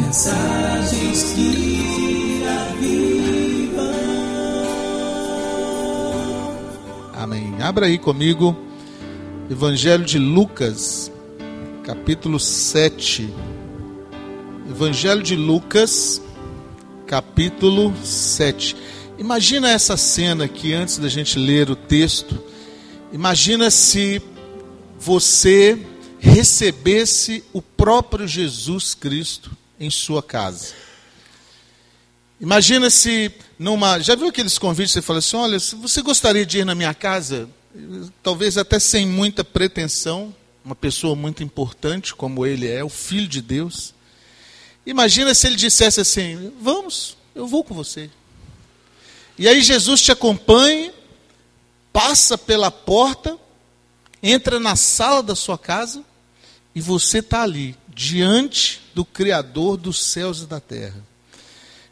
Mensagens que avivam. Amém. Abra aí comigo, Evangelho de Lucas, capítulo 7. Evangelho de Lucas, capítulo 7. Imagina essa cena aqui antes da gente ler o texto. Imagina se você recebesse o próprio Jesus Cristo em sua casa. Imagina se numa. Já viu aqueles convites você fala assim: olha, você gostaria de ir na minha casa, talvez até sem muita pretensão, uma pessoa muito importante como ele é, o Filho de Deus. Imagina se ele dissesse assim: vamos, eu vou com você. E aí Jesus te acompanha, passa pela porta, entra na sala da sua casa e você está ali, diante do Criador dos céus e da terra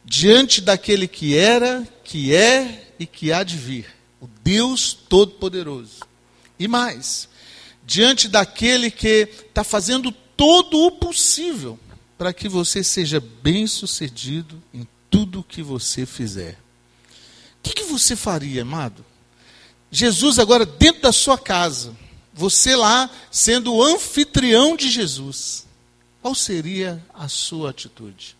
diante daquele que era, que é e que há de vir, o Deus Todo-Poderoso. E mais, diante daquele que está fazendo todo o possível para que você seja bem-sucedido em tudo que você fizer. O que, que você faria, amado? Jesus agora dentro da sua casa, você lá sendo o anfitrião de Jesus. Qual seria a sua atitude?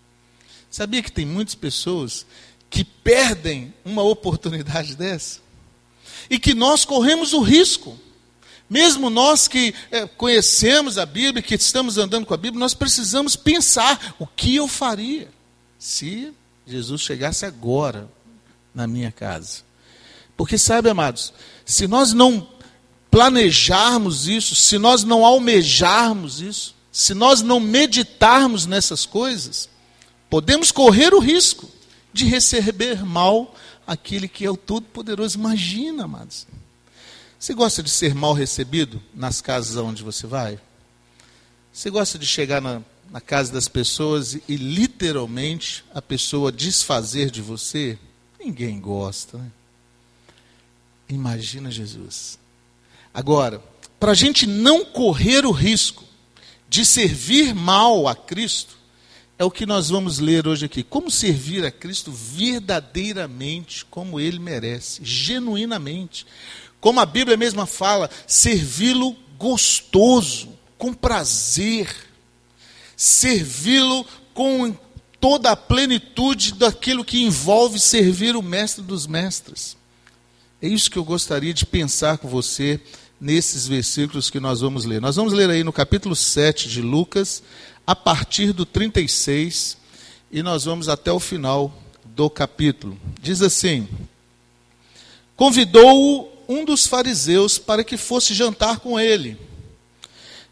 Sabia que tem muitas pessoas que perdem uma oportunidade dessa? E que nós corremos o risco. Mesmo nós que é, conhecemos a Bíblia, que estamos andando com a Bíblia, nós precisamos pensar: o que eu faria se Jesus chegasse agora na minha casa? Porque, sabe, amados, se nós não planejarmos isso, se nós não almejarmos isso, se nós não meditarmos nessas coisas, podemos correr o risco de receber mal aquele que é o Todo-Poderoso. Imagina, amados. Você gosta de ser mal recebido nas casas onde você vai? Você gosta de chegar na, na casa das pessoas e, e, literalmente a pessoa desfazer de você? Ninguém gosta. Né? Imagina Jesus. Agora, para a gente não correr o risco de servir mal a Cristo, é o que nós vamos ler hoje aqui. Como servir a Cristo verdadeiramente, como ele merece, genuinamente. Como a Bíblia mesma fala, servi-lo gostoso, com prazer. Servi-lo com toda a plenitude daquilo que envolve servir o Mestre dos Mestres. É isso que eu gostaria de pensar com você nesses versículos que nós vamos ler. Nós vamos ler aí no capítulo 7 de Lucas, a partir do 36 e nós vamos até o final do capítulo. Diz assim: Convidou-o um dos fariseus para que fosse jantar com ele.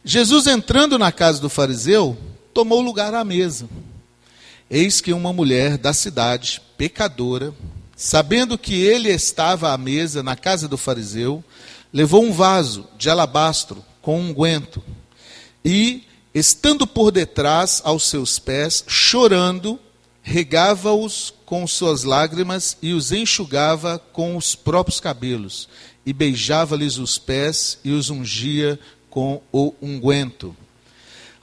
Jesus, entrando na casa do fariseu, tomou lugar à mesa. Eis que uma mulher da cidade, pecadora, sabendo que ele estava à mesa na casa do fariseu, levou um vaso de alabastro com unguento um e estando por detrás aos seus pés, chorando, regava-os com suas lágrimas e os enxugava com os próprios cabelos, e beijava-lhes os pés e os ungia com o unguento.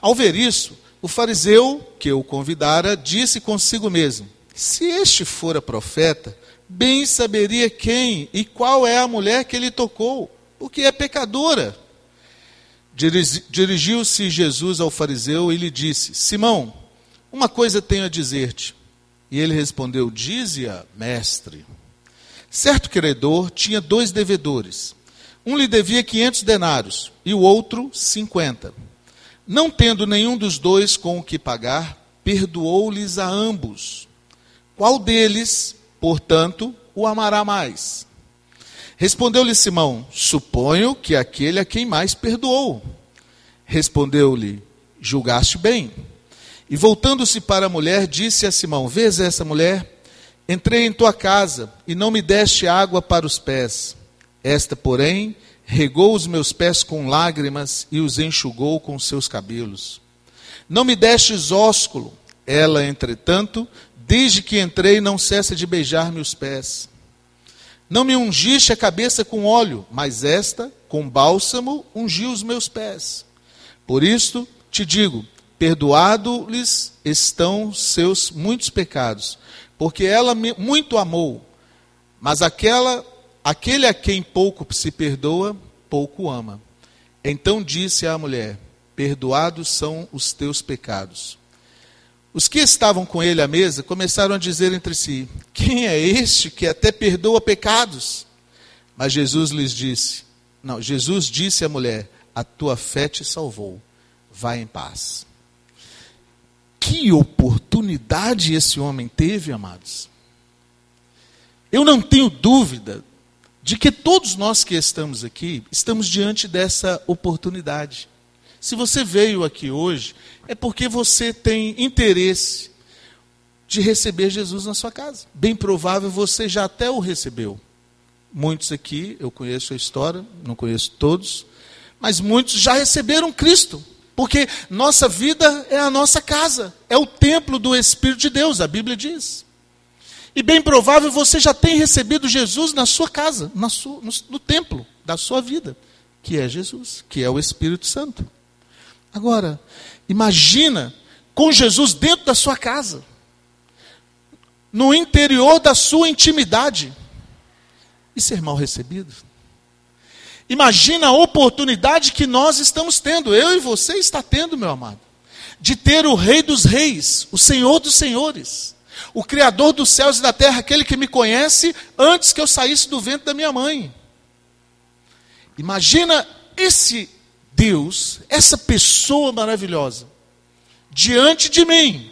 Ao ver isso, o fariseu que o convidara disse consigo mesmo: Se este fora profeta, bem saberia quem e qual é a mulher que ele tocou, porque é pecadora. Dirigiu-se Jesus ao fariseu e lhe disse: Simão, uma coisa tenho a dizer-te. E ele respondeu: Dize-a, mestre. Certo credor tinha dois devedores. Um lhe devia quinhentos denários e o outro cinquenta. Não tendo nenhum dos dois com o que pagar, perdoou-lhes a ambos. Qual deles, portanto, o amará mais? Respondeu-lhe Simão: Suponho que aquele a quem mais perdoou. Respondeu-lhe: Julgaste bem. E voltando-se para a mulher, disse a Simão: Vês essa mulher? Entrei em tua casa e não me deste água para os pés. Esta, porém, regou os meus pés com lágrimas e os enxugou com seus cabelos. Não me destes ósculo. Ela, entretanto, desde que entrei, não cessa de beijar meus pés. Não me ungiste a cabeça com óleo, mas esta, com bálsamo, ungiu os meus pés. Por isto te digo: perdoado-lhes estão seus muitos pecados, porque ela muito amou. Mas aquela, aquele a quem pouco se perdoa, pouco ama. Então disse à mulher: Perdoados são os teus pecados. Os que estavam com ele à mesa começaram a dizer entre si: Quem é este que até perdoa pecados? Mas Jesus lhes disse: Não, Jesus disse à mulher: A tua fé te salvou. Vai em paz. Que oportunidade esse homem teve, amados. Eu não tenho dúvida de que todos nós que estamos aqui estamos diante dessa oportunidade. Se você veio aqui hoje, é porque você tem interesse de receber Jesus na sua casa. Bem provável você já até o recebeu. Muitos aqui, eu conheço a história, não conheço todos, mas muitos já receberam Cristo. Porque nossa vida é a nossa casa, é o templo do Espírito de Deus, a Bíblia diz. E bem provável você já tem recebido Jesus na sua casa, na sua, no, no templo da sua vida, que é Jesus, que é o Espírito Santo. Agora, imagina com Jesus dentro da sua casa, no interior da sua intimidade, e ser mal recebido. Imagina a oportunidade que nós estamos tendo, eu e você está tendo, meu amado, de ter o Rei dos Reis, o Senhor dos Senhores, o Criador dos céus e da terra, aquele que me conhece antes que eu saísse do ventre da minha mãe. Imagina esse Deus, essa pessoa maravilhosa, diante de mim,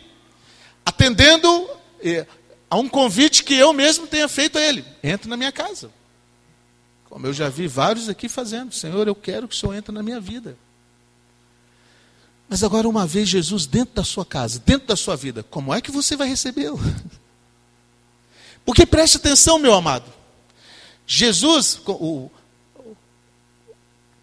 atendendo eh, a um convite que eu mesmo tenha feito a ele: entre na minha casa. Como eu já vi vários aqui fazendo: Senhor, eu quero que o Senhor entre na minha vida. Mas agora, uma vez Jesus dentro da sua casa, dentro da sua vida, como é que você vai recebê-lo? Porque preste atenção, meu amado. Jesus, o,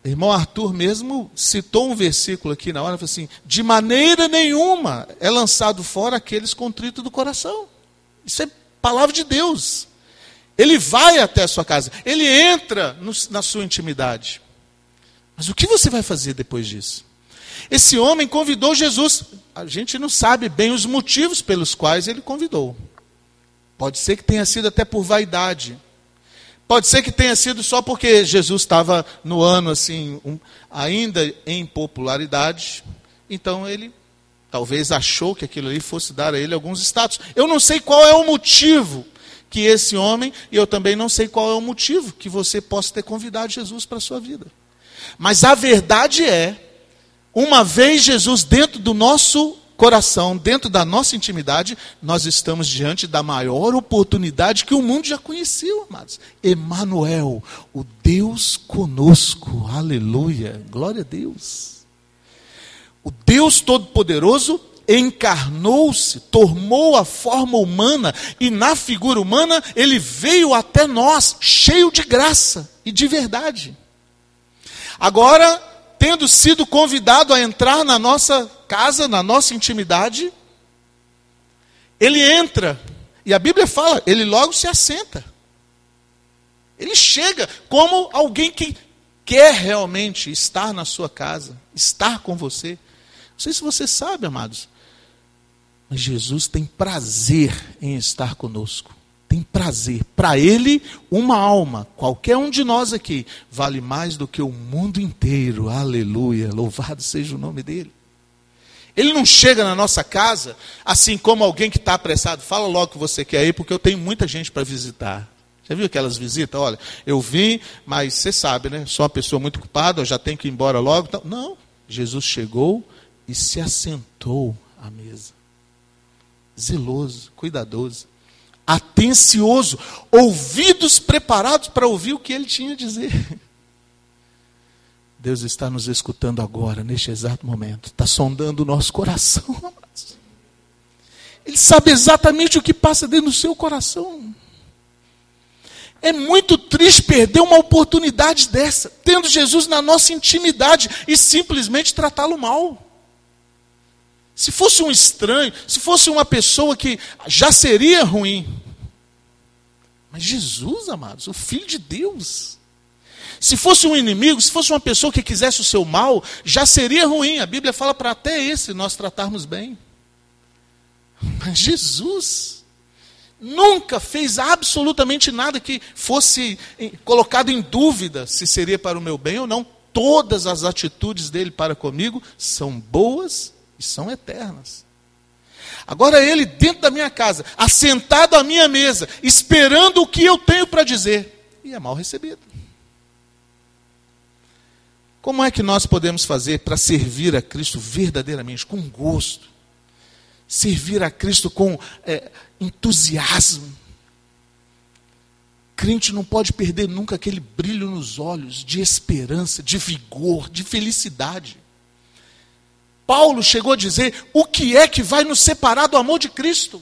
irmão Arthur mesmo citou um versículo aqui na hora, falou assim: de maneira nenhuma é lançado fora aqueles contritos do coração. Isso é palavra de Deus. Ele vai até a sua casa, ele entra no, na sua intimidade. Mas o que você vai fazer depois disso? Esse homem convidou Jesus. A gente não sabe bem os motivos pelos quais ele convidou. Pode ser que tenha sido até por vaidade. Pode ser que tenha sido só porque Jesus estava no ano assim, um, ainda em popularidade. Então ele talvez achou que aquilo ali fosse dar a ele alguns status. Eu não sei qual é o motivo que esse homem, e eu também não sei qual é o motivo que você possa ter convidado Jesus para a sua vida. Mas a verdade é, uma vez Jesus dentro do nosso coração, dentro da nossa intimidade, nós estamos diante da maior oportunidade que o mundo já conheceu, amados. Emanuel, o Deus conosco. Aleluia. Glória a Deus. O Deus todo-poderoso encarnou-se, tomou a forma humana e na figura humana ele veio até nós, cheio de graça e de verdade. Agora, tendo sido convidado a entrar na nossa casa, na nossa intimidade, ele entra, e a Bíblia fala, ele logo se assenta. Ele chega como alguém que quer realmente estar na sua casa, estar com você. Não sei se você sabe, amados, mas Jesus tem prazer em estar conosco. Tem prazer. Para Ele, uma alma, qualquer um de nós aqui, vale mais do que o mundo inteiro. Aleluia. Louvado seja o nome dEle. Ele não chega na nossa casa assim como alguém que está apressado. Fala logo que você quer ir, porque eu tenho muita gente para visitar. Já viu aquelas visitas? Olha, eu vim, mas você sabe, né? Sou uma pessoa muito ocupada, eu já tenho que ir embora logo. Não. Jesus chegou e se assentou à mesa zeloso, cuidadoso, atencioso, ouvidos preparados para ouvir o que ele tinha a dizer. Deus está nos escutando agora, neste exato momento, está sondando o nosso coração. Ele sabe exatamente o que passa dentro do seu coração. É muito triste perder uma oportunidade dessa, tendo Jesus na nossa intimidade e simplesmente tratá-lo mal. Se fosse um estranho, se fosse uma pessoa que já seria ruim. Mas Jesus, amados, o Filho de Deus, Se fosse um inimigo, se fosse uma pessoa que quisesse o seu mal, já seria ruim. A Bíblia fala para até esse nós tratarmos bem. Mas Jesus nunca fez absolutamente nada que fosse colocado em dúvida se seria para o meu bem ou não. Todas as atitudes dele para comigo são boas e são eternas. Agora ele dentro da minha casa, assentado à minha mesa, esperando o que eu tenho para dizer, e é mal recebido. Como é que nós podemos fazer para servir a Cristo verdadeiramente, com gosto? Servir a Cristo com é, entusiasmo. Crente não pode perder nunca aquele brilho nos olhos de esperança, de vigor, de felicidade. Paulo chegou a dizer: o que é que vai nos separar do amor de Cristo?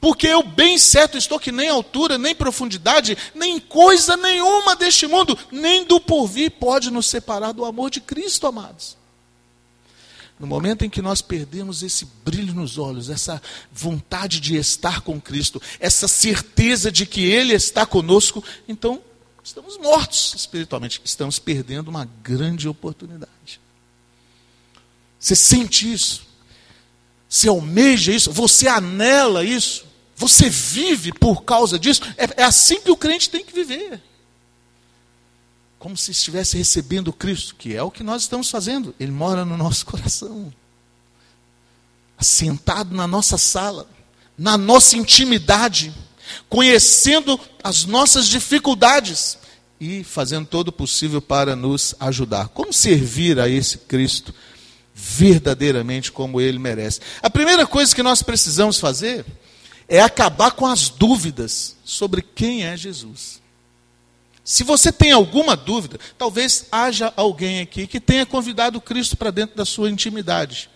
Porque eu bem certo estou que nem altura, nem profundidade, nem coisa nenhuma deste mundo, nem do porvir pode nos separar do amor de Cristo, amados. No momento em que nós perdemos esse brilho nos olhos, essa vontade de estar com Cristo, essa certeza de que Ele está conosco, então estamos mortos espiritualmente, estamos perdendo uma grande oportunidade. Você sente isso? Você almeja isso? Você anela isso? Você vive por causa disso? É, é assim que o crente tem que viver. Como se estivesse recebendo Cristo, que é o que nós estamos fazendo. Ele mora no nosso coração. Assentado na nossa sala, na nossa intimidade, conhecendo as nossas dificuldades e fazendo todo o possível para nos ajudar. Como servir a esse Cristo? Verdadeiramente como ele merece. A primeira coisa que nós precisamos fazer é acabar com as dúvidas sobre quem é Jesus. Se você tem alguma dúvida, talvez haja alguém aqui que tenha convidado Cristo para dentro da sua intimidade.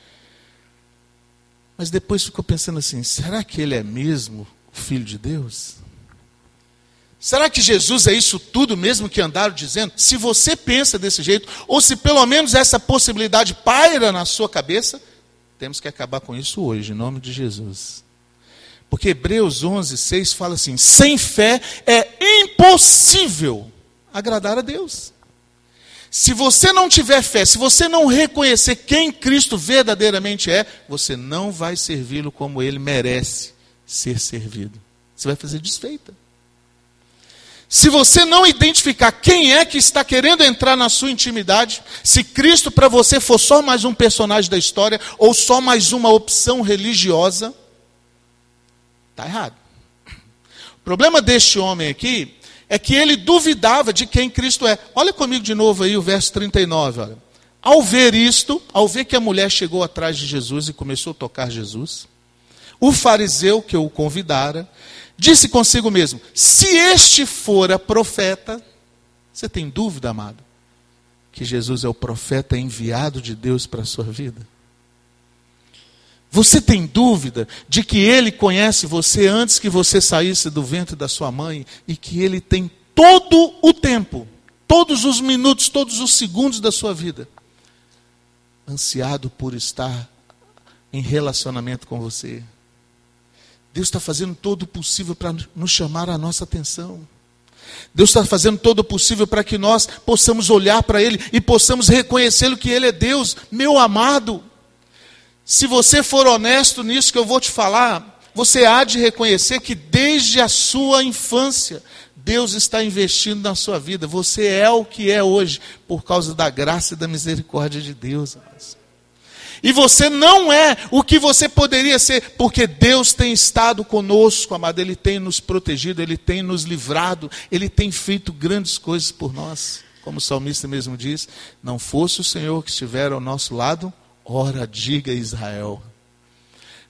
Mas depois ficou pensando assim: será que ele é mesmo o Filho de Deus? Será que Jesus é isso tudo mesmo que andaram dizendo? Se você pensa desse jeito, ou se pelo menos essa possibilidade paira na sua cabeça, temos que acabar com isso hoje, em nome de Jesus. Porque Hebreus 11, 6 fala assim: sem fé é impossível agradar a Deus. Se você não tiver fé, se você não reconhecer quem Cristo verdadeiramente é, você não vai servi-lo como ele merece ser servido. Você vai fazer desfeita. Se você não identificar quem é que está querendo entrar na sua intimidade, se Cristo para você for só mais um personagem da história ou só mais uma opção religiosa, está errado. O problema deste homem aqui é que ele duvidava de quem Cristo é. Olha comigo de novo aí o verso 39. Olha. Ao ver isto, ao ver que a mulher chegou atrás de Jesus e começou a tocar Jesus, o fariseu que o convidara disse consigo mesmo: se este fora profeta, você tem dúvida, amado, que Jesus é o profeta enviado de Deus para a sua vida? Você tem dúvida de que ele conhece você antes que você saísse do ventre da sua mãe e que ele tem todo o tempo, todos os minutos, todos os segundos da sua vida ansiado por estar em relacionamento com você? Deus está fazendo todo o possível para nos chamar a nossa atenção. Deus está fazendo todo o possível para que nós possamos olhar para Ele e possamos reconhecê-lo que Ele é Deus, meu amado. Se você for honesto nisso que eu vou te falar, você há de reconhecer que desde a sua infância, Deus está investindo na sua vida. Você é o que é hoje, por causa da graça e da misericórdia de Deus. Amados. E você não é o que você poderia ser, porque Deus tem estado conosco, amado. Ele tem nos protegido, Ele tem nos livrado, Ele tem feito grandes coisas por nós. Como o salmista mesmo diz: Não fosse o Senhor que estiver ao nosso lado, ora diga Israel.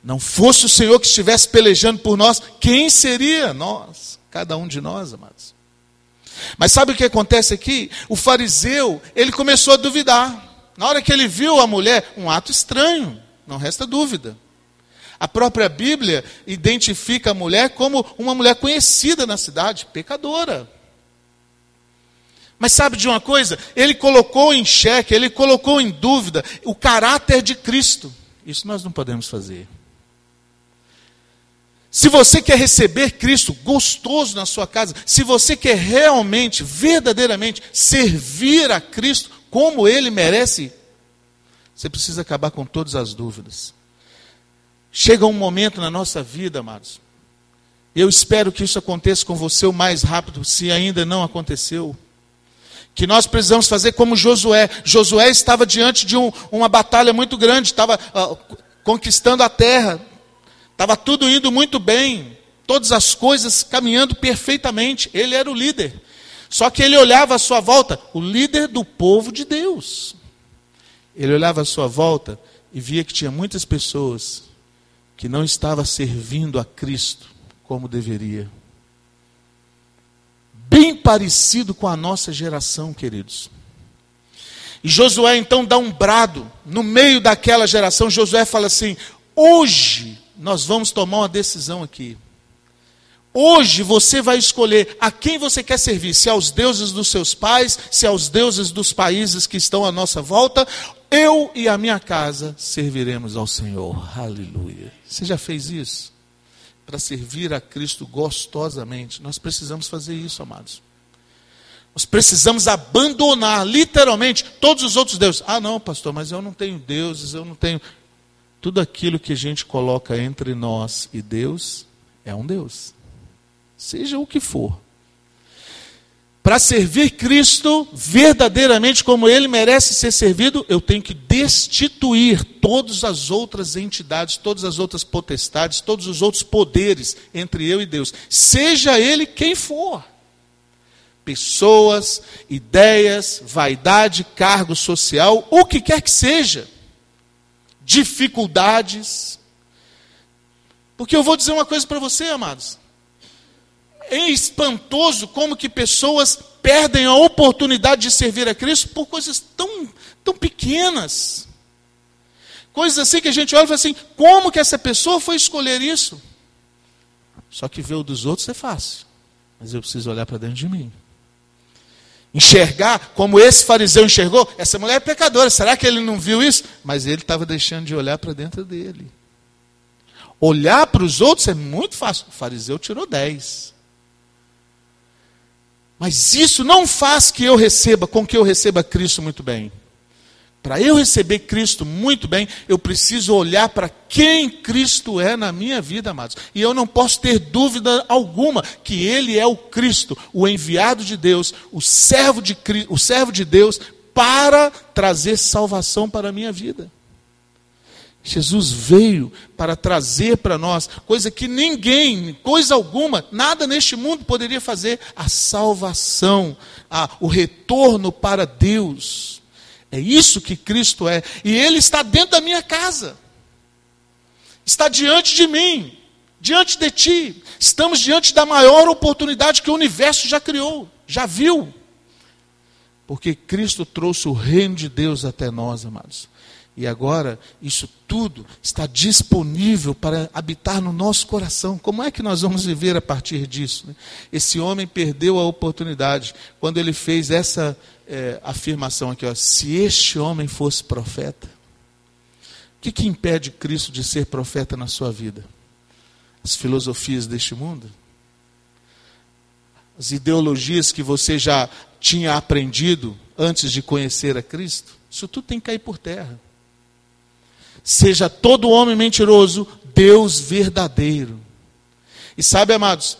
Não fosse o Senhor que estivesse pelejando por nós, quem seria nós? Cada um de nós, amados. Mas sabe o que acontece aqui? O fariseu, ele começou a duvidar. Na hora que ele viu a mulher, um ato estranho, não resta dúvida. A própria Bíblia identifica a mulher como uma mulher conhecida na cidade, pecadora. Mas sabe de uma coisa? Ele colocou em xeque, ele colocou em dúvida o caráter de Cristo. Isso nós não podemos fazer. Se você quer receber Cristo gostoso na sua casa, se você quer realmente, verdadeiramente servir a Cristo como ele merece, você precisa acabar com todas as dúvidas. Chega um momento na nossa vida, amados. Eu espero que isso aconteça com você o mais rápido, se ainda não aconteceu que nós precisamos fazer como Josué. Josué estava diante de um, uma batalha muito grande, estava uh, conquistando a terra, estava tudo indo muito bem, todas as coisas caminhando perfeitamente. Ele era o líder. Só que ele olhava à sua volta, o líder do povo de Deus. Ele olhava à sua volta e via que tinha muitas pessoas que não estavam servindo a Cristo como deveria bem parecido com a nossa geração, queridos. E Josué então dá um brado no meio daquela geração. Josué fala assim: hoje nós vamos tomar uma decisão aqui. Hoje você vai escolher a quem você quer servir, se aos deuses dos seus pais, se aos deuses dos países que estão à nossa volta. Eu e a minha casa serviremos ao Senhor. Aleluia. Você já fez isso? para servir a Cristo gostosamente. Nós precisamos fazer isso, amados. Nós precisamos abandonar, literalmente, todos os outros deuses. Ah, não, pastor, mas eu não tenho deuses, eu não tenho. Tudo aquilo que a gente coloca entre nós e Deus é um Deus. Seja o que for. Para servir Cristo verdadeiramente como ele merece ser servido, eu tenho que destituir todas as outras entidades, todas as outras potestades, todos os outros poderes entre eu e Deus, seja ele quem for. Pessoas, ideias, vaidade, cargo social, o que quer que seja. Dificuldades. Porque eu vou dizer uma coisa para você, amados é espantoso como que pessoas perdem a oportunidade de servir a Cristo por coisas tão, tão pequenas. Coisas assim que a gente olha e fala assim: como que essa pessoa foi escolher isso? Só que ver o dos outros é fácil, mas eu preciso olhar para dentro de mim. Enxergar como esse fariseu enxergou, essa mulher é pecadora, será que ele não viu isso? Mas ele estava deixando de olhar para dentro dele. Olhar para os outros é muito fácil. O fariseu tirou 10. Mas isso não faz que eu receba, com que eu receba Cristo muito bem. Para eu receber Cristo muito bem, eu preciso olhar para quem Cristo é na minha vida, amados. E eu não posso ter dúvida alguma que Ele é o Cristo, o enviado de Deus, o servo de, o servo de Deus, para trazer salvação para a minha vida. Jesus veio para trazer para nós coisa que ninguém, coisa alguma, nada neste mundo poderia fazer: a salvação, a, o retorno para Deus. É isso que Cristo é. E Ele está dentro da minha casa, está diante de mim, diante de ti. Estamos diante da maior oportunidade que o universo já criou, já viu. Porque Cristo trouxe o reino de Deus até nós, amados. E agora, isso tudo está disponível para habitar no nosso coração. Como é que nós vamos viver a partir disso? Né? Esse homem perdeu a oportunidade quando ele fez essa é, afirmação aqui: ó, se este homem fosse profeta, o que, que impede Cristo de ser profeta na sua vida? As filosofias deste mundo? As ideologias que você já tinha aprendido antes de conhecer a Cristo? Isso tudo tem que cair por terra. Seja todo homem mentiroso, Deus verdadeiro. E sabe, amados,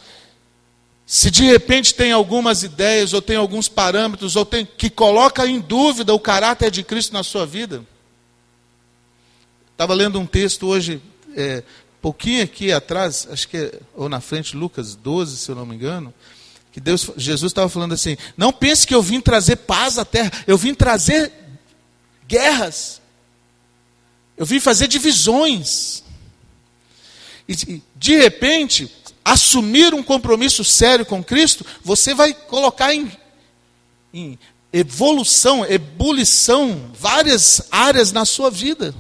se de repente tem algumas ideias, ou tem alguns parâmetros, ou tem que coloca em dúvida o caráter de Cristo na sua vida. Estava lendo um texto hoje, é, pouquinho aqui atrás, acho que é, ou na frente, Lucas 12, se eu não me engano, que Deus, Jesus estava falando assim: não pense que eu vim trazer paz à terra, eu vim trazer guerras. Eu vim fazer divisões. E de repente, assumir um compromisso sério com Cristo, você vai colocar em, em evolução, ebulição, várias áreas na sua vida.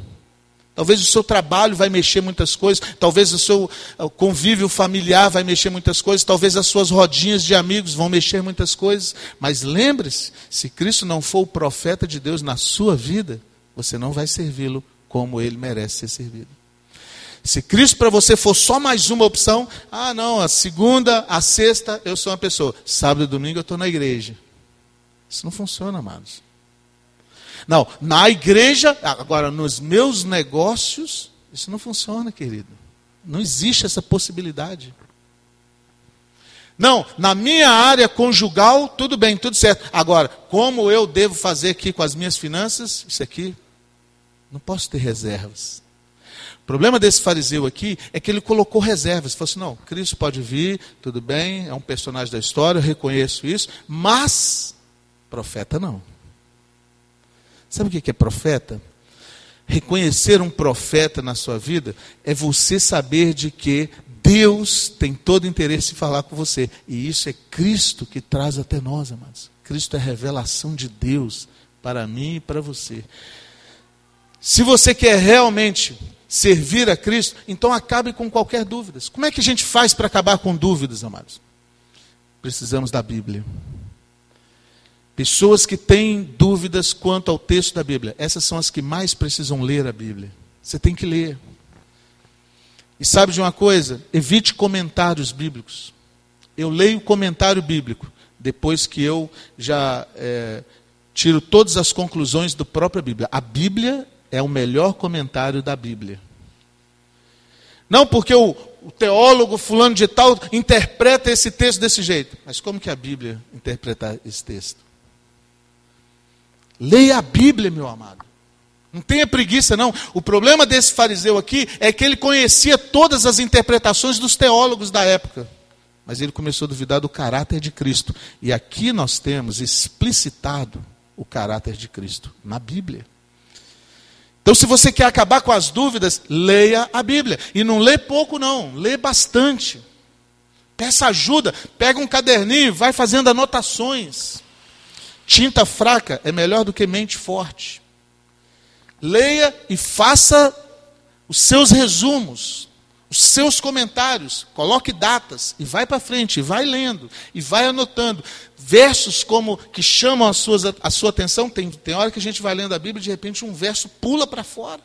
Talvez o seu trabalho vai mexer muitas coisas, talvez o seu convívio familiar vai mexer muitas coisas, talvez as suas rodinhas de amigos vão mexer muitas coisas. Mas lembre-se, se Cristo não for o profeta de Deus na sua vida, você não vai servi-lo como ele merece ser servido. Se Cristo para você for só mais uma opção, ah, não, a segunda, a sexta eu sou uma pessoa, sábado e domingo eu estou na igreja. Isso não funciona, amados. Não, na igreja, agora nos meus negócios, isso não funciona, querido. Não existe essa possibilidade. Não, na minha área conjugal, tudo bem, tudo certo. Agora, como eu devo fazer aqui com as minhas finanças? Isso aqui, não posso ter reservas. O problema desse fariseu aqui é que ele colocou reservas. Falou assim: não, Cristo pode vir, tudo bem, é um personagem da história, eu reconheço isso, mas profeta não. Sabe o que é profeta? Reconhecer um profeta na sua vida é você saber de que Deus tem todo interesse em falar com você. E isso é Cristo que traz até nós, amados. Cristo é a revelação de Deus para mim e para você. Se você quer realmente servir a Cristo, então acabe com qualquer dúvida. Como é que a gente faz para acabar com dúvidas, amados? Precisamos da Bíblia. Pessoas que têm dúvidas quanto ao texto da Bíblia, essas são as que mais precisam ler a Bíblia. Você tem que ler. E sabe de uma coisa? Evite comentários bíblicos. Eu leio comentário bíblico depois que eu já é, tiro todas as conclusões da própria Bíblia. A Bíblia é o melhor comentário da Bíblia. Não porque o, o, teólogo fulano de tal interpreta esse texto desse jeito, mas como que a Bíblia interpreta esse texto? Leia a Bíblia, meu amado. Não tenha preguiça, não. O problema desse fariseu aqui é que ele conhecia todas as interpretações dos teólogos da época. Mas ele começou a duvidar do caráter de Cristo. E aqui nós temos explicitado o caráter de Cristo na Bíblia. Então, se você quer acabar com as dúvidas, leia a Bíblia. E não lê pouco, não, lê bastante. Peça ajuda, pega um caderninho, vai fazendo anotações. Tinta fraca é melhor do que mente forte. Leia e faça os seus resumos os seus comentários, coloque datas e vai para frente, e vai lendo e vai anotando. Versos como que chamam a sua, a sua atenção, tem, tem hora que a gente vai lendo a Bíblia e de repente um verso pula para fora.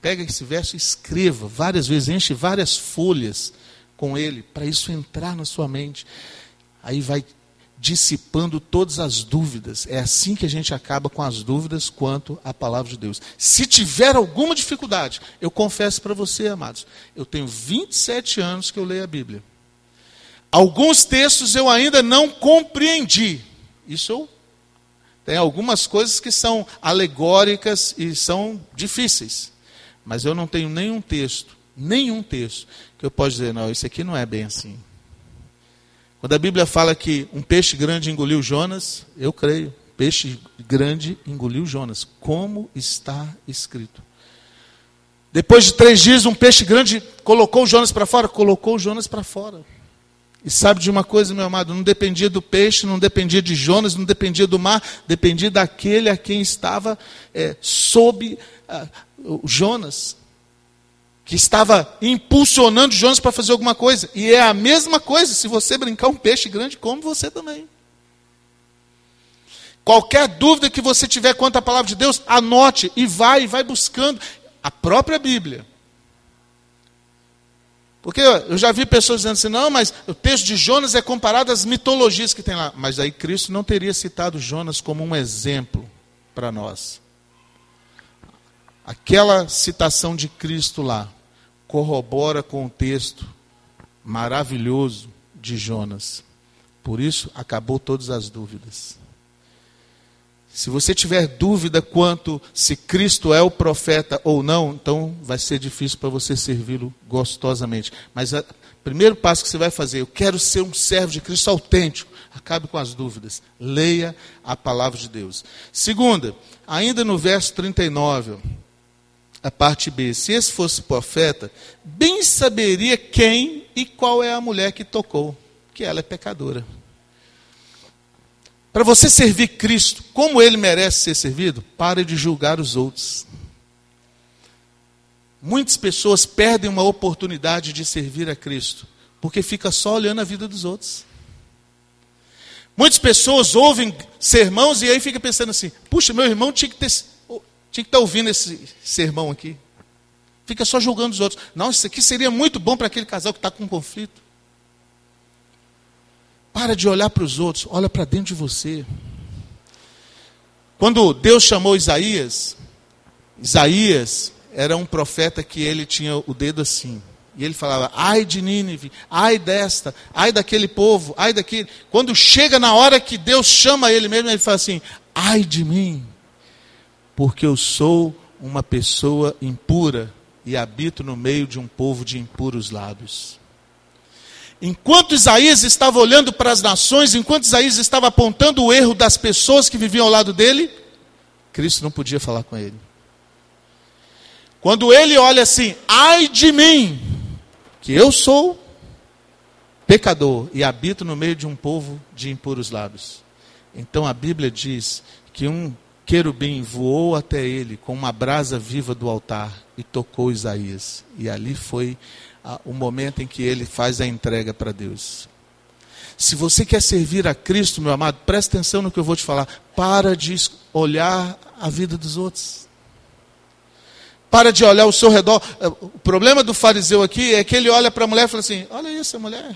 Pega esse verso e escreva várias vezes, enche várias folhas com ele, para isso entrar na sua mente. Aí vai dissipando todas as dúvidas. É assim que a gente acaba com as dúvidas quanto à palavra de Deus. Se tiver alguma dificuldade, eu confesso para você, amados, eu tenho 27 anos que eu leio a Bíblia. Alguns textos eu ainda não compreendi. Isso eu tem algumas coisas que são alegóricas e são difíceis. Mas eu não tenho nenhum texto, nenhum texto que eu possa dizer, não, isso aqui não é bem assim. Quando a Bíblia fala que um peixe grande engoliu Jonas, eu creio. Peixe grande engoliu Jonas, como está escrito. Depois de três dias, um peixe grande colocou Jonas para fora? Colocou Jonas para fora. E sabe de uma coisa, meu amado? Não dependia do peixe, não dependia de Jonas, não dependia do mar, dependia daquele a quem estava é, sob uh, Jonas que estava impulsionando Jonas para fazer alguma coisa. E é a mesma coisa se você brincar um peixe grande, como você também. Qualquer dúvida que você tiver quanto à palavra de Deus, anote e vai, vai buscando a própria Bíblia. Porque eu já vi pessoas dizendo assim, não, mas o texto de Jonas é comparado às mitologias que tem lá. Mas aí Cristo não teria citado Jonas como um exemplo para nós. Aquela citação de Cristo lá corrobora com o texto maravilhoso de Jonas. Por isso, acabou todas as dúvidas. Se você tiver dúvida quanto se Cristo é o profeta ou não, então vai ser difícil para você servi-lo gostosamente. Mas o primeiro passo que você vai fazer, eu quero ser um servo de Cristo autêntico. Acabe com as dúvidas. Leia a palavra de Deus. Segunda, ainda no verso 39, a parte B. Se esse fosse profeta, bem saberia quem e qual é a mulher que tocou, que ela é pecadora. Para você servir Cristo como ele merece ser servido, pare de julgar os outros. Muitas pessoas perdem uma oportunidade de servir a Cristo, porque fica só olhando a vida dos outros. Muitas pessoas ouvem sermãos e aí fica pensando assim: puxa, meu irmão tinha que ter tinha que estar ouvindo esse sermão aqui. Fica só julgando os outros. Não, isso aqui seria muito bom para aquele casal que está com conflito. Para de olhar para os outros, olha para dentro de você. Quando Deus chamou Isaías, Isaías era um profeta que ele tinha o dedo assim. E ele falava: ai de Nínive, ai desta, ai daquele povo, ai daquele. Quando chega na hora que Deus chama ele mesmo, ele fala assim: ai de mim, porque eu sou uma pessoa impura e habito no meio de um povo de impuros lábios. Enquanto Isaías estava olhando para as nações, enquanto Isaías estava apontando o erro das pessoas que viviam ao lado dele, Cristo não podia falar com ele. Quando ele olha assim, ai de mim, que eu sou pecador e habito no meio de um povo de impuros lábios. Então a Bíblia diz que um querubim voou até ele com uma brasa viva do altar e tocou Isaías. E ali foi o momento em que ele faz a entrega para Deus. Se você quer servir a Cristo, meu amado, preste atenção no que eu vou te falar. Para de olhar a vida dos outros. Para de olhar ao seu redor. O problema do fariseu aqui é que ele olha para a mulher e fala assim: Olha isso, a mulher.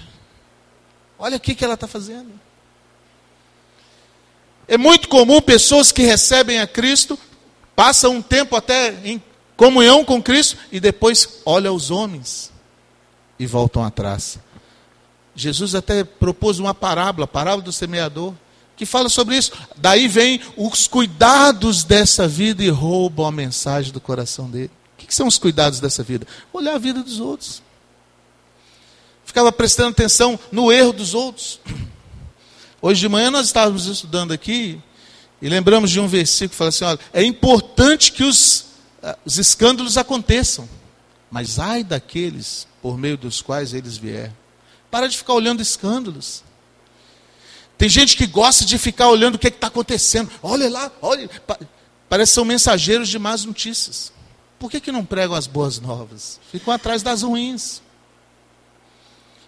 Olha o que ela está fazendo. É muito comum pessoas que recebem a Cristo, passam um tempo até em comunhão com Cristo e depois olham os homens e voltam atrás. Jesus até propôs uma parábola, a parábola do semeador, que fala sobre isso. Daí vem os cuidados dessa vida e roubam a mensagem do coração dele. O que são os cuidados dessa vida? Olhar a vida dos outros. Ficava prestando atenção no erro dos outros. Hoje de manhã nós estávamos estudando aqui e lembramos de um versículo que fala assim: olha, é importante que os, ah, os escândalos aconteçam, mas ai daqueles por meio dos quais eles vierem. Para de ficar olhando escândalos. Tem gente que gosta de ficar olhando o que é está acontecendo. Olha lá, olha. Parece que são mensageiros de más notícias. Por que, que não pregam as boas novas? Ficam atrás das ruins.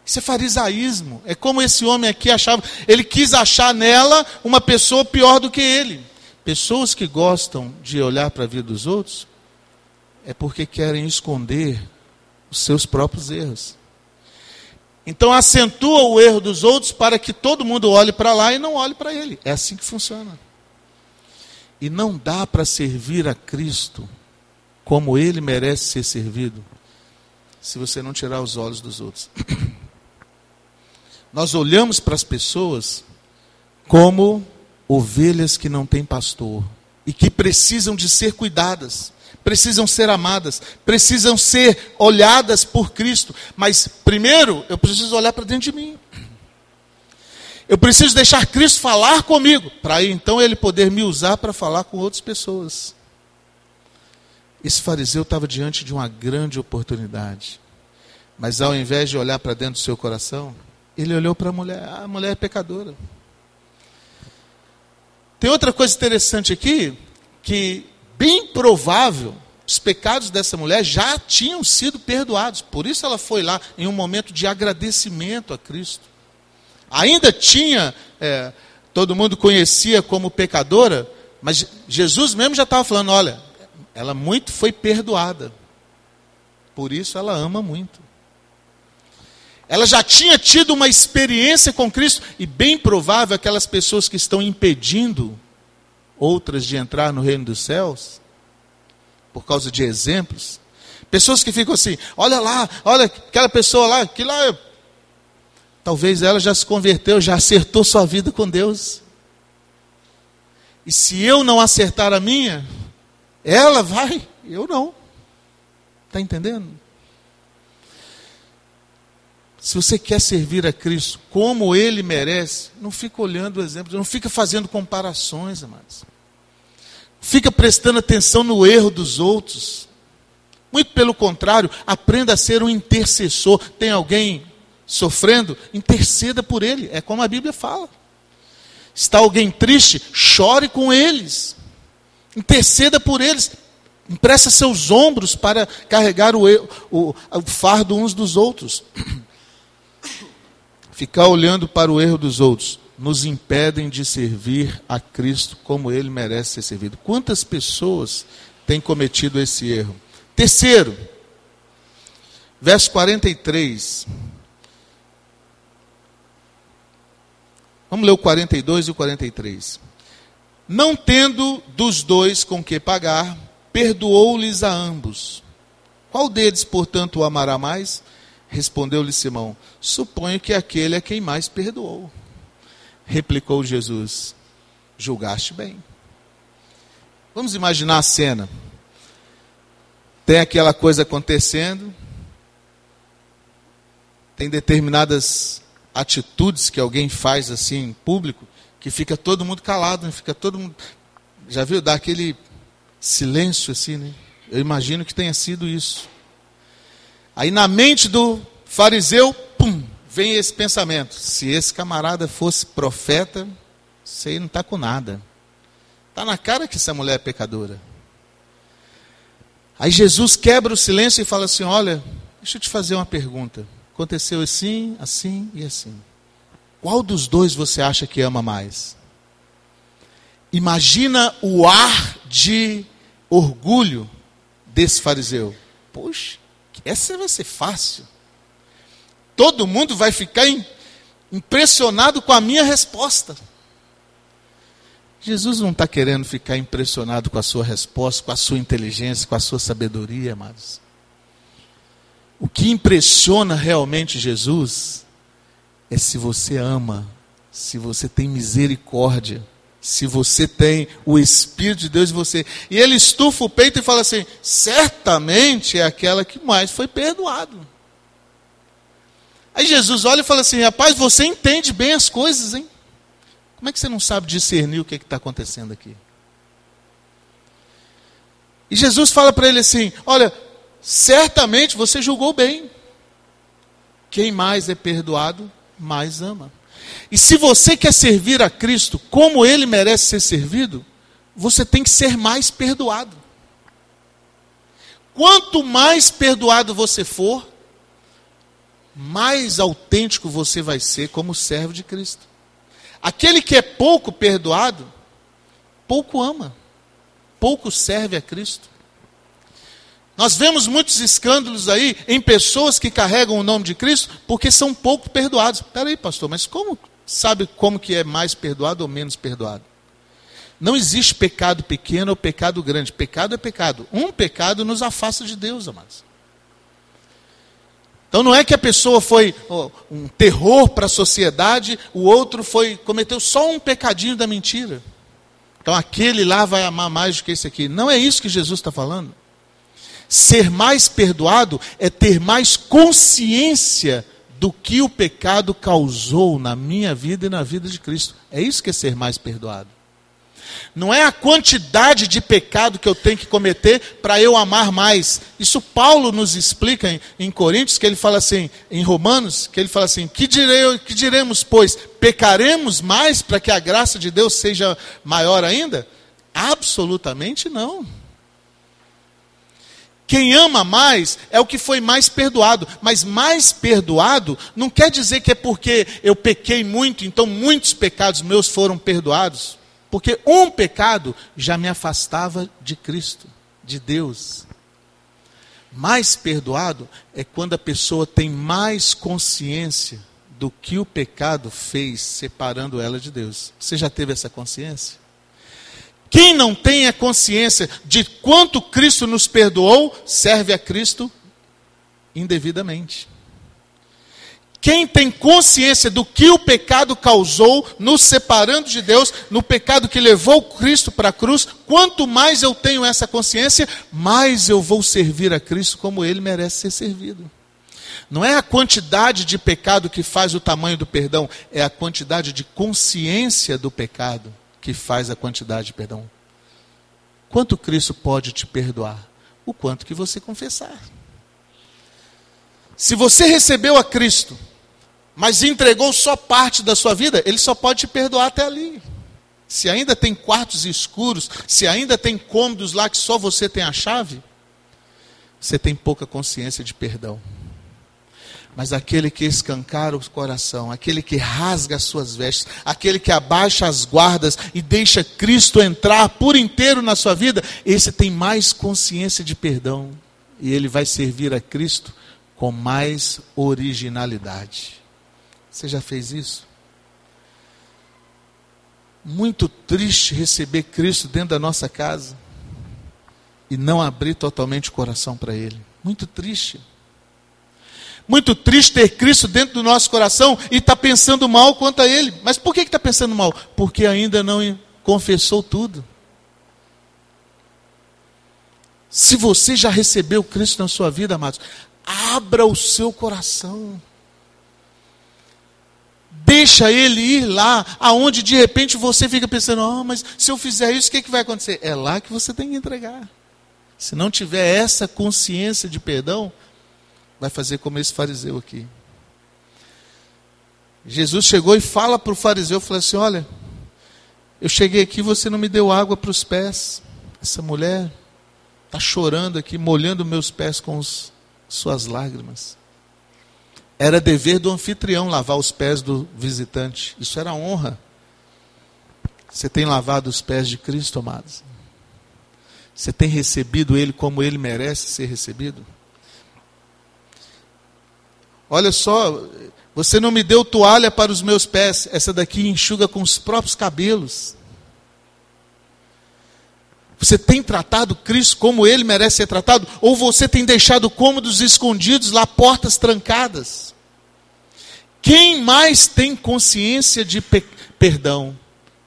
Isso é farisaísmo. É como esse homem aqui achava. Ele quis achar nela uma pessoa pior do que ele. Pessoas que gostam de olhar para a vida dos outros é porque querem esconder os seus próprios erros. Então acentua o erro dos outros para que todo mundo olhe para lá e não olhe para ele. É assim que funciona. E não dá para servir a Cristo como ele merece ser servido se você não tirar os olhos dos outros. Nós olhamos para as pessoas como ovelhas que não têm pastor e que precisam de ser cuidadas precisam ser amadas, precisam ser olhadas por Cristo. Mas primeiro, eu preciso olhar para dentro de mim. Eu preciso deixar Cristo falar comigo, para então ele poder me usar para falar com outras pessoas. Esse fariseu estava diante de uma grande oportunidade. Mas ao invés de olhar para dentro do seu coração, ele olhou para a mulher. Ah, a mulher é pecadora. Tem outra coisa interessante aqui, que bem provável os pecados dessa mulher já tinham sido perdoados. Por isso ela foi lá em um momento de agradecimento a Cristo. Ainda tinha, é, todo mundo conhecia como pecadora, mas Jesus mesmo já estava falando: olha, ela muito foi perdoada. Por isso ela ama muito. Ela já tinha tido uma experiência com Cristo, e bem provável aquelas pessoas que estão impedindo outras de entrar no reino dos céus, por causa de exemplos. Pessoas que ficam assim, olha lá, olha aquela pessoa lá, que lá. Talvez ela já se converteu, já acertou sua vida com Deus. E se eu não acertar a minha, ela vai, eu não. Está entendendo? Se você quer servir a Cristo como Ele merece, não fica olhando o exemplo, não fica fazendo comparações, amados. Fica prestando atenção no erro dos outros. Muito pelo contrário, aprenda a ser um intercessor. Tem alguém sofrendo? Interceda por ele. É como a Bíblia fala. Está alguém triste? Chore com eles. Interceda por eles. Empresta seus ombros para carregar o, o, o fardo uns dos outros. Ficar olhando para o erro dos outros nos impedem de servir a Cristo como ele merece ser servido. Quantas pessoas têm cometido esse erro? Terceiro, verso 43. Vamos ler o 42 e o 43. Não tendo dos dois com que pagar, perdoou-lhes a ambos. Qual deles, portanto, o amará mais? Respondeu-lhe Simão: Suponho que aquele é quem mais perdoou. Replicou Jesus: Julgaste bem. Vamos imaginar a cena. Tem aquela coisa acontecendo, tem determinadas atitudes que alguém faz assim em público, que fica todo mundo calado, né? fica todo mundo. Já viu? Dá aquele silêncio assim, né? Eu imagino que tenha sido isso. Aí na mente do fariseu, pum, vem esse pensamento: se esse camarada fosse profeta, isso aí não está com nada. Está na cara que essa mulher é pecadora. Aí Jesus quebra o silêncio e fala assim: Olha, deixa eu te fazer uma pergunta. Aconteceu assim, assim e assim. Qual dos dois você acha que ama mais? Imagina o ar de orgulho desse fariseu. Poxa, essa vai ser fácil. Todo mundo vai ficar impressionado com a minha resposta. Jesus não está querendo ficar impressionado com a sua resposta, com a sua inteligência, com a sua sabedoria, amados. O que impressiona realmente Jesus é se você ama, se você tem misericórdia, se você tem o Espírito de Deus em você. E ele estufa o peito e fala assim: certamente é aquela que mais foi perdoado. Aí Jesus olha e fala assim: rapaz, você entende bem as coisas, hein? Como é que você não sabe discernir o que é está acontecendo aqui? E Jesus fala para ele assim: olha, certamente você julgou bem. Quem mais é perdoado, mais ama. E se você quer servir a Cristo como ele merece ser servido, você tem que ser mais perdoado. Quanto mais perdoado você for, mais autêntico você vai ser como servo de Cristo. Aquele que é pouco perdoado, pouco ama, pouco serve a Cristo. Nós vemos muitos escândalos aí em pessoas que carregam o nome de Cristo porque são pouco perdoados. Espera aí, pastor, mas como sabe como que é mais perdoado ou menos perdoado? Não existe pecado pequeno ou pecado grande. Pecado é pecado. Um pecado nos afasta de Deus, amados. Então não é que a pessoa foi oh, um terror para a sociedade, o outro foi cometeu só um pecadinho da mentira. Então aquele lá vai amar mais do que esse aqui. Não é isso que Jesus está falando. Ser mais perdoado é ter mais consciência do que o pecado causou na minha vida e na vida de Cristo. É isso que é ser mais perdoado. Não é a quantidade de pecado que eu tenho que cometer para eu amar mais. Isso Paulo nos explica em, em, Coríntios, que ele fala assim, em Romanos, que ele fala assim: que, direi, que diremos, pois? Pecaremos mais para que a graça de Deus seja maior ainda? Absolutamente não. Quem ama mais é o que foi mais perdoado. Mas mais perdoado não quer dizer que é porque eu pequei muito, então muitos pecados meus foram perdoados. Porque um pecado já me afastava de Cristo, de Deus. Mais perdoado é quando a pessoa tem mais consciência do que o pecado fez separando ela de Deus. Você já teve essa consciência? Quem não tem a consciência de quanto Cristo nos perdoou, serve a Cristo indevidamente. Quem tem consciência do que o pecado causou, nos separando de Deus, no pecado que levou Cristo para a cruz, quanto mais eu tenho essa consciência, mais eu vou servir a Cristo como ele merece ser servido. Não é a quantidade de pecado que faz o tamanho do perdão, é a quantidade de consciência do pecado que faz a quantidade de perdão. Quanto Cristo pode te perdoar? O quanto que você confessar. Se você recebeu a Cristo, mas entregou só parte da sua vida, Ele só pode te perdoar até ali. Se ainda tem quartos escuros, se ainda tem cômodos lá que só você tem a chave, você tem pouca consciência de perdão. Mas aquele que escancara o coração, aquele que rasga as suas vestes, aquele que abaixa as guardas e deixa Cristo entrar por inteiro na sua vida, esse tem mais consciência de perdão. E ele vai servir a Cristo com mais originalidade. Você já fez isso? Muito triste receber Cristo dentro da nossa casa e não abrir totalmente o coração para Ele. Muito triste. Muito triste ter Cristo dentro do nosso coração e estar tá pensando mal quanto a Ele. Mas por que está pensando mal? Porque ainda não confessou tudo. Se você já recebeu Cristo na sua vida, amados, abra o seu coração. Deixa ele ir lá, aonde de repente você fica pensando, oh, mas se eu fizer isso, o que, que vai acontecer? É lá que você tem que entregar. Se não tiver essa consciência de perdão, vai fazer como esse fariseu aqui. Jesus chegou e fala para o fariseu, falou assim, olha, eu cheguei aqui, você não me deu água para os pés. Essa mulher está chorando aqui, molhando meus pés com os, suas lágrimas. Era dever do anfitrião lavar os pés do visitante. Isso era honra. Você tem lavado os pés de Cristo, amados? Você tem recebido Ele como Ele merece ser recebido? Olha só, você não me deu toalha para os meus pés, essa daqui enxuga com os próprios cabelos. Você tem tratado Cristo como ele merece ser tratado? Ou você tem deixado cômodos escondidos lá, portas trancadas? Quem mais tem consciência de pe perdão,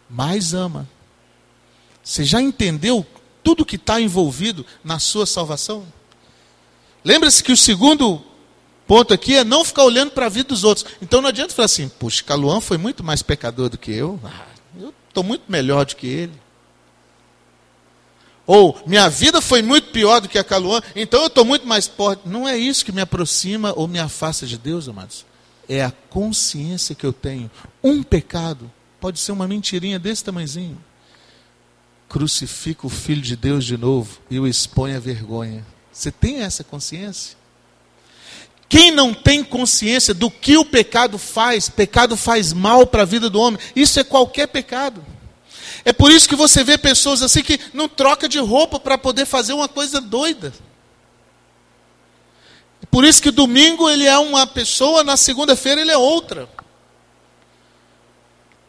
mais ama. Você já entendeu tudo que está envolvido na sua salvação? Lembra-se que o segundo ponto aqui é não ficar olhando para a vida dos outros. Então não adianta falar assim, puxa, Caluan foi muito mais pecador do que eu. Ah, eu estou muito melhor do que ele. Ou minha vida foi muito pior do que a Caluan, então eu estou muito mais forte. Não é isso que me aproxima ou me afasta de Deus, amados. É a consciência que eu tenho. Um pecado pode ser uma mentirinha desse tamanhozinho. Crucifica o Filho de Deus de novo e o expõe à vergonha. Você tem essa consciência? Quem não tem consciência do que o pecado faz, pecado faz mal para a vida do homem, isso é qualquer pecado. É por isso que você vê pessoas assim que não troca de roupa para poder fazer uma coisa doida. É por isso que domingo ele é uma pessoa, na segunda-feira ele é outra.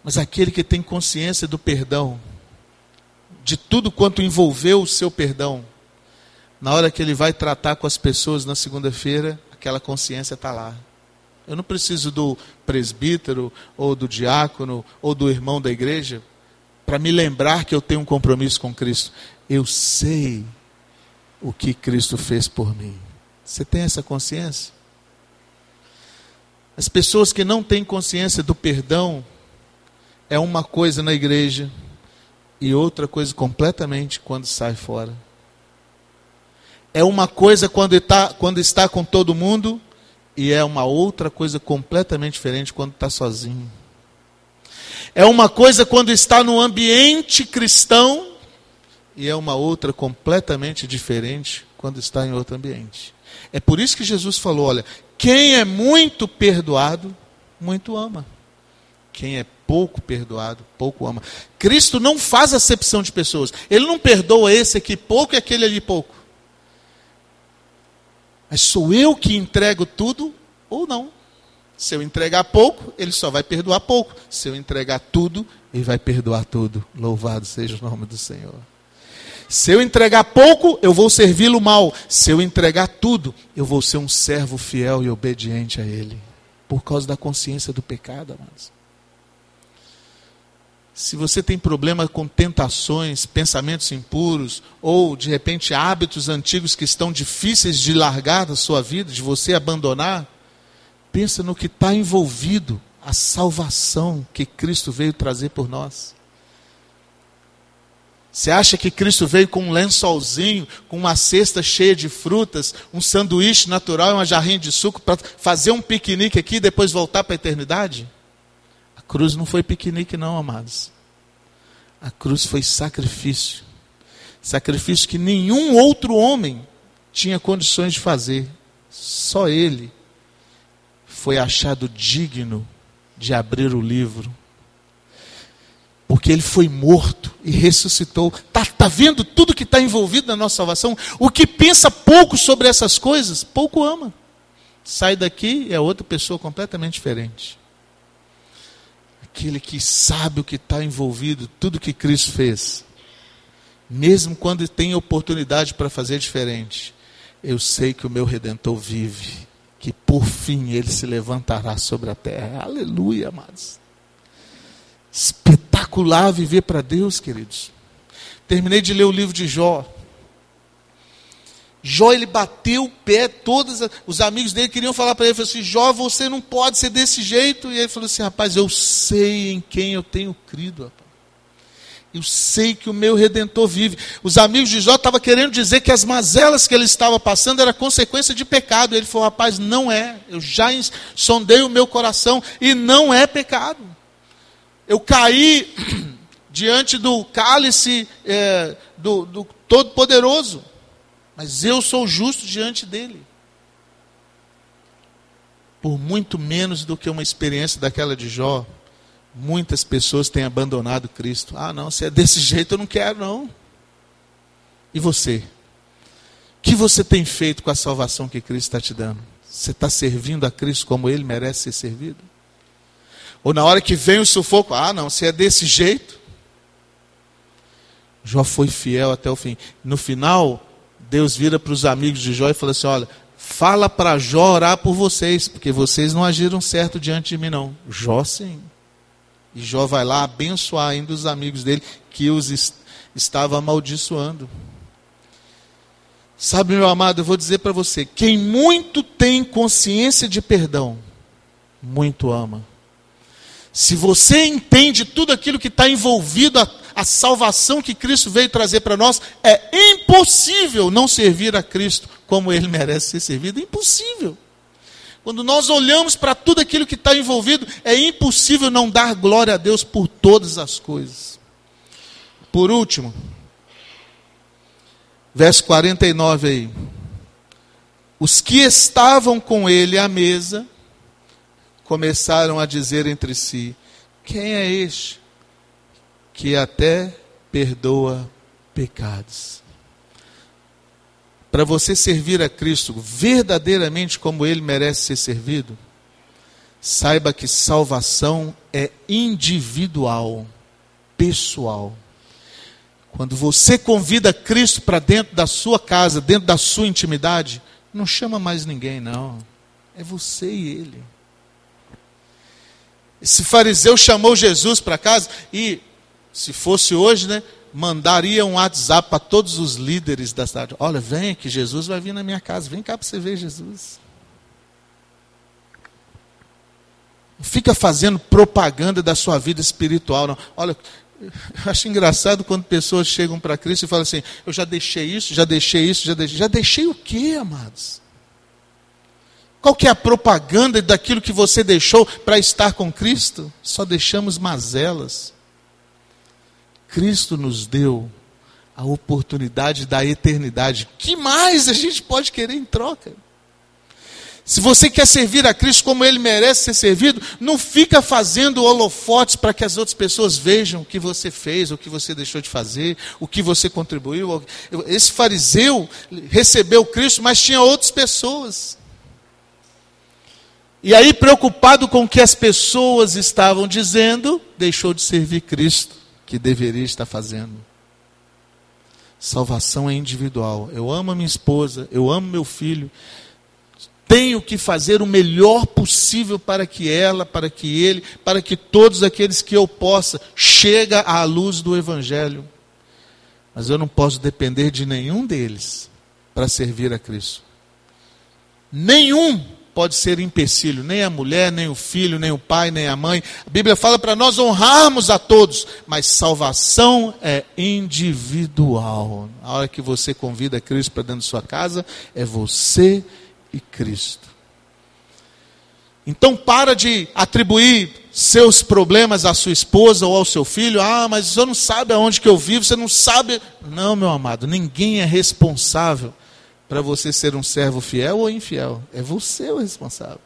Mas aquele que tem consciência do perdão, de tudo quanto envolveu o seu perdão, na hora que ele vai tratar com as pessoas na segunda-feira, aquela consciência está lá. Eu não preciso do presbítero, ou do diácono, ou do irmão da igreja, para me lembrar que eu tenho um compromisso com Cristo. Eu sei o que Cristo fez por mim. Você tem essa consciência? As pessoas que não têm consciência do perdão é uma coisa na igreja e outra coisa completamente quando sai fora. É uma coisa quando está, quando está com todo mundo e é uma outra coisa completamente diferente quando está sozinho. É uma coisa quando está no ambiente cristão e é uma outra completamente diferente quando está em outro ambiente. É por isso que Jesus falou: olha, quem é muito perdoado, muito ama. Quem é pouco perdoado, pouco ama. Cristo não faz acepção de pessoas. Ele não perdoa esse aqui pouco e aquele ali pouco. Mas sou eu que entrego tudo ou não. Se eu entregar pouco, ele só vai perdoar pouco. Se eu entregar tudo, ele vai perdoar tudo. Louvado seja o nome do Senhor. Se eu entregar pouco, eu vou servi-lo mal. Se eu entregar tudo, eu vou ser um servo fiel e obediente a Ele. Por causa da consciência do pecado, amados. Se você tem problema com tentações, pensamentos impuros, ou de repente hábitos antigos que estão difíceis de largar da sua vida, de você abandonar, Pensa no que está envolvido a salvação que Cristo veio trazer por nós. Você acha que Cristo veio com um lençolzinho, com uma cesta cheia de frutas, um sanduíche natural e uma jarrinha de suco para fazer um piquenique aqui e depois voltar para a eternidade? Cruz não foi piquenique, não, amados. A cruz foi sacrifício. Sacrifício que nenhum outro homem tinha condições de fazer. Só ele foi achado digno de abrir o livro. Porque ele foi morto e ressuscitou. Está tá vendo tudo que está envolvido na nossa salvação? O que pensa pouco sobre essas coisas, pouco ama. Sai daqui e é outra pessoa completamente diferente. Aquele que sabe o que está envolvido, tudo que Cristo fez. Mesmo quando tem oportunidade para fazer diferente. Eu sei que o meu redentor vive, que por fim ele se levantará sobre a terra. Aleluia, amados. Espetacular viver para Deus, queridos. Terminei de ler o livro de Jó. Jó ele bateu o pé, todos os amigos dele queriam falar para ele, falou assim, Jó, você não pode ser desse jeito. E ele falou assim, rapaz, eu sei em quem eu tenho crido, rapaz. Eu sei que o meu redentor vive. Os amigos de Jó estavam querendo dizer que as mazelas que ele estava passando era consequência de pecado. Ele falou, rapaz, não é. Eu já sondei o meu coração e não é pecado. Eu caí diante do cálice é, do, do Todo-Poderoso mas eu sou justo diante dele. Por muito menos do que uma experiência daquela de Jó, muitas pessoas têm abandonado Cristo. Ah, não, se é desse jeito eu não quero, não. E você? O que você tem feito com a salvação que Cristo está te dando? Você está servindo a Cristo como ele merece ser servido? Ou na hora que vem o sufoco, ah, não, se é desse jeito. Jó foi fiel até o fim. No final, Deus vira para os amigos de Jó e fala assim: Olha, fala para Jó orar por vocês, porque vocês não agiram certo diante de mim, não. Jó sim. E Jó vai lá abençoar ainda os amigos dele que os est estava amaldiçoando. Sabe, meu amado, eu vou dizer para você: quem muito tem consciência de perdão, muito ama. Se você entende tudo aquilo que está envolvido a salvação que Cristo veio trazer para nós, é impossível não servir a Cristo como ele merece ser servido. Impossível. Quando nós olhamos para tudo aquilo que está envolvido, é impossível não dar glória a Deus por todas as coisas. Por último, verso 49 aí. Os que estavam com ele à mesa começaram a dizer entre si: Quem é este que até perdoa pecados. Para você servir a Cristo verdadeiramente como ele merece ser servido, saiba que salvação é individual, pessoal. Quando você convida Cristo para dentro da sua casa, dentro da sua intimidade, não chama mais ninguém, não. É você e ele. Esse fariseu chamou Jesus para casa e se fosse hoje, né, mandaria um WhatsApp para todos os líderes da cidade. Olha, vem que Jesus vai vir na minha casa, vem cá para você ver Jesus. Não fica fazendo propaganda da sua vida espiritual, não. Olha, eu acho engraçado quando pessoas chegam para Cristo e falam assim: Eu já deixei isso, já deixei isso, já deixei. Já deixei o quê, amados? Qual que é a propaganda daquilo que você deixou para estar com Cristo? Só deixamos mazelas. Cristo nos deu a oportunidade da eternidade. Que mais a gente pode querer em troca? Se você quer servir a Cristo como ele merece ser servido, não fica fazendo holofotes para que as outras pessoas vejam o que você fez, o que você deixou de fazer, o que você contribuiu. Esse fariseu recebeu Cristo, mas tinha outras pessoas. E aí, preocupado com o que as pessoas estavam dizendo, deixou de servir Cristo que deveria estar fazendo. Salvação é individual. Eu amo a minha esposa, eu amo meu filho. Tenho que fazer o melhor possível para que ela, para que ele, para que todos aqueles que eu possa chega à luz do evangelho. Mas eu não posso depender de nenhum deles para servir a Cristo. Nenhum pode ser empecilho, nem a mulher, nem o filho, nem o pai, nem a mãe. A Bíblia fala para nós honrarmos a todos, mas salvação é individual. A hora que você convida Cristo para dentro de sua casa, é você e Cristo. Então para de atribuir seus problemas à sua esposa ou ao seu filho. Ah, mas você não sabe aonde que eu vivo, você não sabe. Não, meu amado, ninguém é responsável para você ser um servo fiel ou infiel. É você o responsável.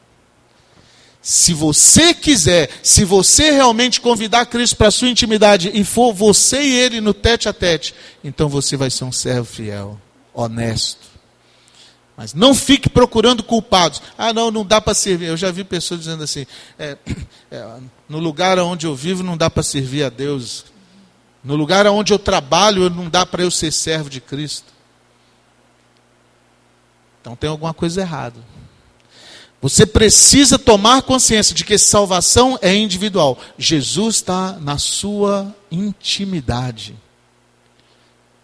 Se você quiser, se você realmente convidar Cristo para a sua intimidade e for você e ele no tete a tete, então você vai ser um servo fiel, honesto. Mas não fique procurando culpados. Ah, não, não dá para servir. Eu já vi pessoas dizendo assim: é, é, no lugar onde eu vivo não dá para servir a Deus. No lugar onde eu trabalho não dá para eu ser servo de Cristo. Então tem alguma coisa errada. Você precisa tomar consciência de que salvação é individual. Jesus está na sua intimidade.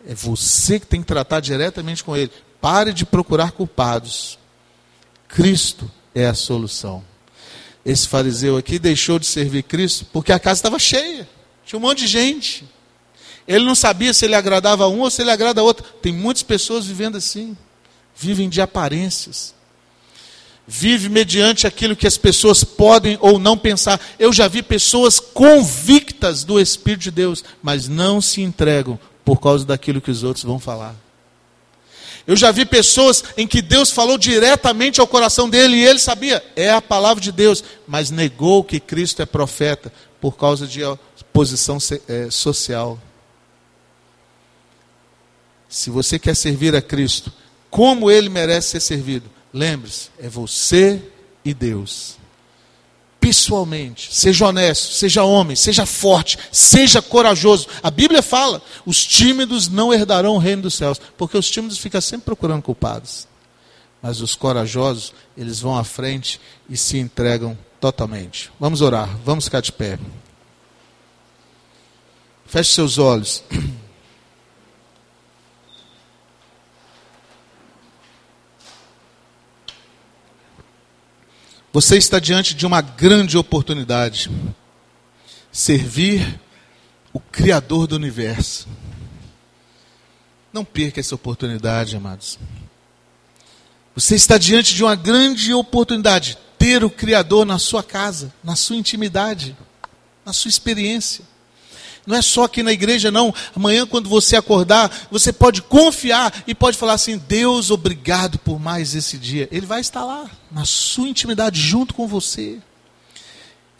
É você que tem que tratar diretamente com Ele. Pare de procurar culpados. Cristo é a solução. Esse fariseu aqui deixou de servir Cristo porque a casa estava cheia. Tinha um monte de gente. Ele não sabia se ele agradava a um ou se ele agrada a outro. Tem muitas pessoas vivendo assim. Vivem de aparências. Vive mediante aquilo que as pessoas podem ou não pensar. Eu já vi pessoas convictas do Espírito de Deus, mas não se entregam por causa daquilo que os outros vão falar. Eu já vi pessoas em que Deus falou diretamente ao coração dele e ele sabia, é a palavra de Deus, mas negou que Cristo é profeta por causa de posição é, social. Se você quer servir a Cristo, como ele merece ser servido, lembre-se, é você e Deus pessoalmente. Seja honesto, seja homem, seja forte, seja corajoso. A Bíblia fala: os tímidos não herdarão o reino dos céus, porque os tímidos ficam sempre procurando culpados. Mas os corajosos, eles vão à frente e se entregam totalmente. Vamos orar, vamos ficar de pé. Feche seus olhos. Você está diante de uma grande oportunidade. Servir o Criador do universo. Não perca essa oportunidade, amados. Você está diante de uma grande oportunidade. Ter o Criador na sua casa, na sua intimidade, na sua experiência. Não é só aqui na igreja, não. Amanhã, quando você acordar, você pode confiar e pode falar assim: Deus, obrigado por mais esse dia. Ele vai estar lá, na sua intimidade, junto com você.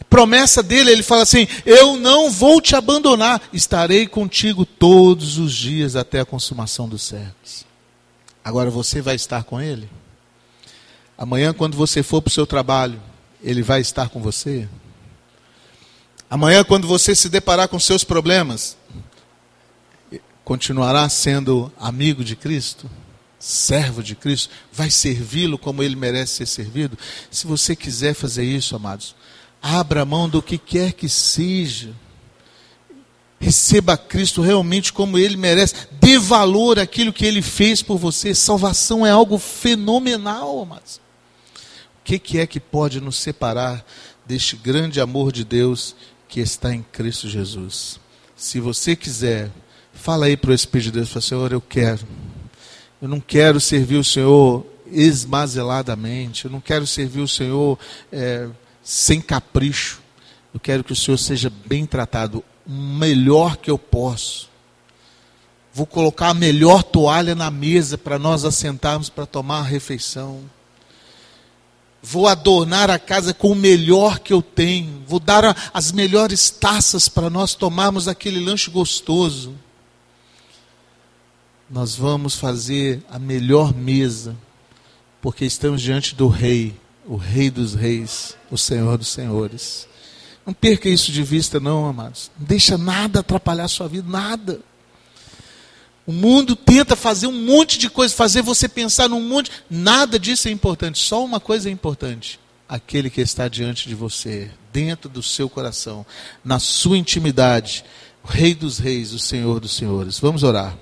Promessa dele, ele fala assim: Eu não vou te abandonar, estarei contigo todos os dias até a consumação dos séculos. Agora você vai estar com ele? Amanhã, quando você for para o seu trabalho, ele vai estar com você? Amanhã, quando você se deparar com seus problemas, continuará sendo amigo de Cristo? Servo de Cristo? Vai servi-lo como ele merece ser servido? Se você quiser fazer isso, amados, abra mão do que quer que seja. Receba Cristo realmente como ele merece. Dê valor àquilo que ele fez por você. Salvação é algo fenomenal, amados. O que, é que pode nos separar deste grande amor de Deus que está em Cristo Jesus. Se você quiser, fala aí para o Espírito de Deus, fala, Senhor, eu quero. Eu não quero servir o Senhor esmazeladamente, eu não quero servir o Senhor é, sem capricho. Eu quero que o Senhor seja bem tratado, o melhor que eu posso. Vou colocar a melhor toalha na mesa para nós assentarmos para tomar a refeição. Vou adornar a casa com o melhor que eu tenho. Vou dar as melhores taças para nós tomarmos aquele lanche gostoso. Nós vamos fazer a melhor mesa, porque estamos diante do Rei, o Rei dos Reis, o Senhor dos Senhores. Não perca isso de vista, não, amados. Não deixa nada atrapalhar a sua vida, nada. O mundo tenta fazer um monte de coisa, fazer você pensar num monte. Nada disso é importante. Só uma coisa é importante: aquele que está diante de você, dentro do seu coração, na sua intimidade, o Rei dos Reis, o Senhor dos Senhores. Vamos orar.